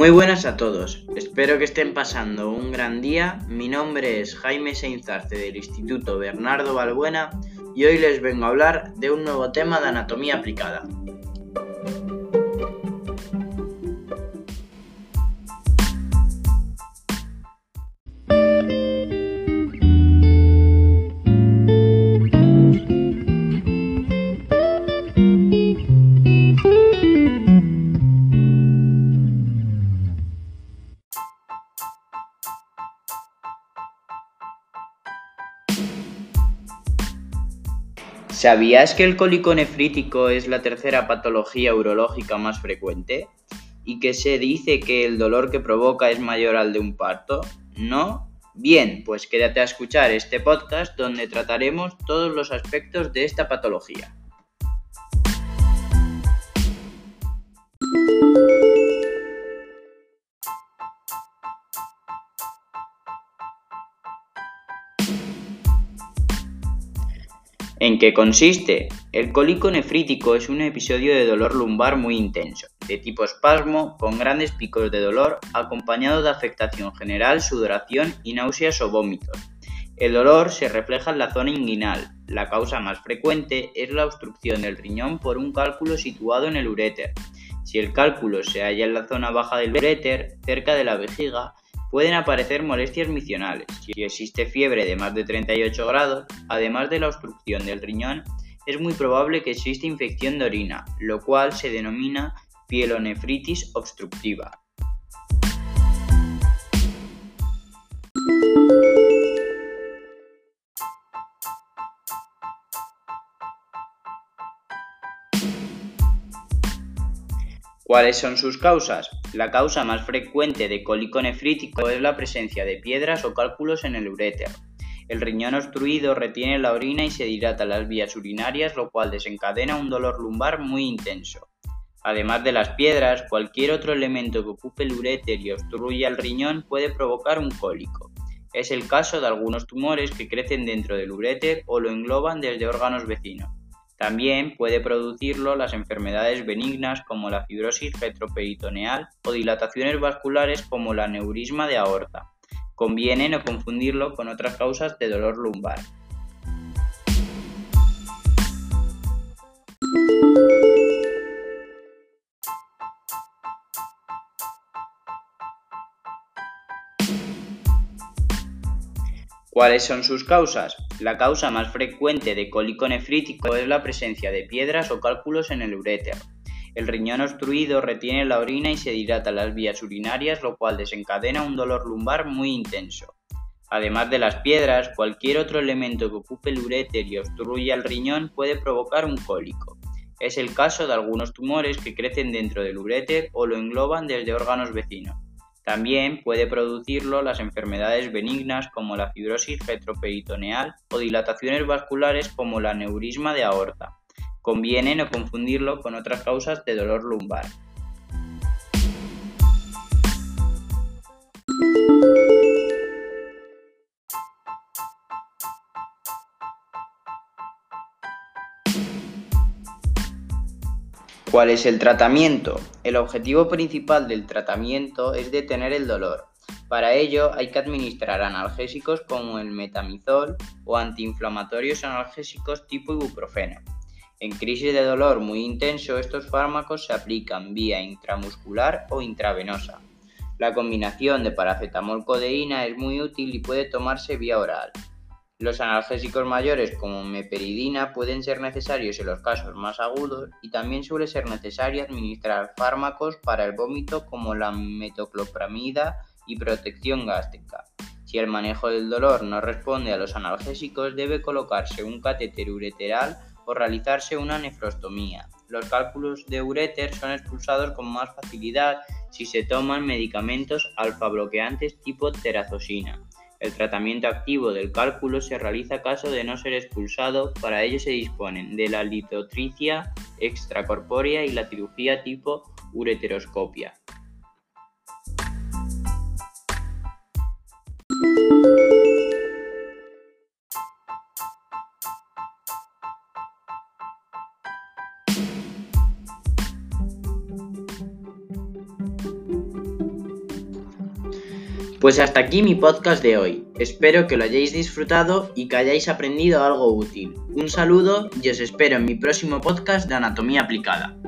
Muy buenas a todos, espero que estén pasando un gran día. Mi nombre es Jaime Seinzarce del Instituto Bernardo Balbuena y hoy les vengo a hablar de un nuevo tema de anatomía aplicada. ¿Sabías que el cólico nefrítico es la tercera patología urológica más frecuente? ¿Y que se dice que el dolor que provoca es mayor al de un parto? ¿No? Bien, pues quédate a escuchar este podcast donde trataremos todos los aspectos de esta patología. ¿En qué consiste? El cólico nefrítico es un episodio de dolor lumbar muy intenso, de tipo espasmo, con grandes picos de dolor, acompañado de afectación general, sudoración y náuseas o vómitos. El dolor se refleja en la zona inguinal. La causa más frecuente es la obstrucción del riñón por un cálculo situado en el uréter. Si el cálculo se halla en la zona baja del uréter, cerca de la vejiga, Pueden aparecer molestias micionales. Si existe fiebre de más de 38 grados, además de la obstrucción del riñón, es muy probable que exista infección de orina, lo cual se denomina pielonefritis obstructiva. ¿Cuáles son sus causas? La causa más frecuente de cólico nefrítico es la presencia de piedras o cálculos en el uréter. El riñón obstruido retiene la orina y se dilata las vías urinarias, lo cual desencadena un dolor lumbar muy intenso. Además de las piedras, cualquier otro elemento que ocupe el uréter y obstruya el riñón puede provocar un cólico. Es el caso de algunos tumores que crecen dentro del uréter o lo engloban desde órganos vecinos. También puede producirlo las enfermedades benignas como la fibrosis retroperitoneal o dilataciones vasculares como la neurisma de aorta. Conviene no confundirlo con otras causas de dolor lumbar. ¿Cuáles son sus causas? La causa más frecuente de cólico nefrítico es la presencia de piedras o cálculos en el uréter. El riñón obstruido retiene la orina y se dilata las vías urinarias, lo cual desencadena un dolor lumbar muy intenso. Además de las piedras, cualquier otro elemento que ocupe el uréter y obstruya el riñón puede provocar un cólico. Es el caso de algunos tumores que crecen dentro del uréter o lo engloban desde órganos vecinos. También puede producirlo las enfermedades benignas como la fibrosis retroperitoneal o dilataciones vasculares como la neurisma de aorta. Conviene no confundirlo con otras causas de dolor lumbar. ¿Cuál es el tratamiento? El objetivo principal del tratamiento es detener el dolor. Para ello hay que administrar analgésicos como el metamizol o antiinflamatorios analgésicos tipo ibuprofeno. En crisis de dolor muy intenso estos fármacos se aplican vía intramuscular o intravenosa. La combinación de paracetamol-codeína es muy útil y puede tomarse vía oral. Los analgésicos mayores como meperidina pueden ser necesarios en los casos más agudos y también suele ser necesario administrar fármacos para el vómito como la metoclopramida y protección gástrica. Si el manejo del dolor no responde a los analgésicos, debe colocarse un catéter ureteral o realizarse una nefrostomía. Los cálculos de uréter son expulsados con más facilidad si se toman medicamentos alfa bloqueantes tipo terazosina. El tratamiento activo del cálculo se realiza caso de no ser expulsado, para ello se disponen de la litotricia extracorpórea y la cirugía tipo ureteroscopia. Pues hasta aquí mi podcast de hoy. Espero que lo hayáis disfrutado y que hayáis aprendido algo útil. Un saludo y os espero en mi próximo podcast de Anatomía Aplicada.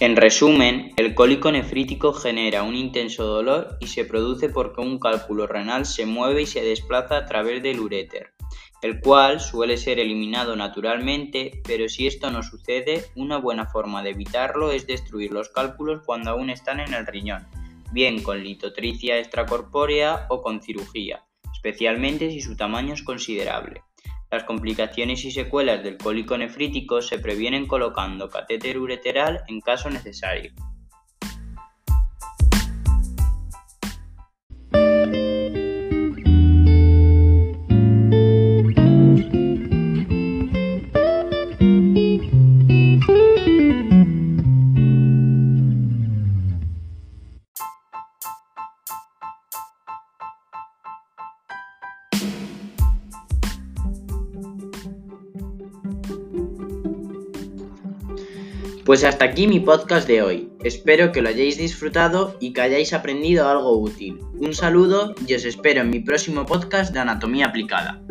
En resumen, el cólico nefrítico genera un intenso dolor y se produce porque un cálculo renal se mueve y se desplaza a través del uréter, el cual suele ser eliminado naturalmente, pero si esto no sucede, una buena forma de evitarlo es destruir los cálculos cuando aún están en el riñón, bien con litotricia extracorpórea o con cirugía, especialmente si su tamaño es considerable. Las complicaciones y secuelas del cólico nefrítico se previenen colocando catéter ureteral en caso necesario. Pues hasta aquí mi podcast de hoy. Espero que lo hayáis disfrutado y que hayáis aprendido algo útil. Un saludo y os espero en mi próximo podcast de Anatomía Aplicada.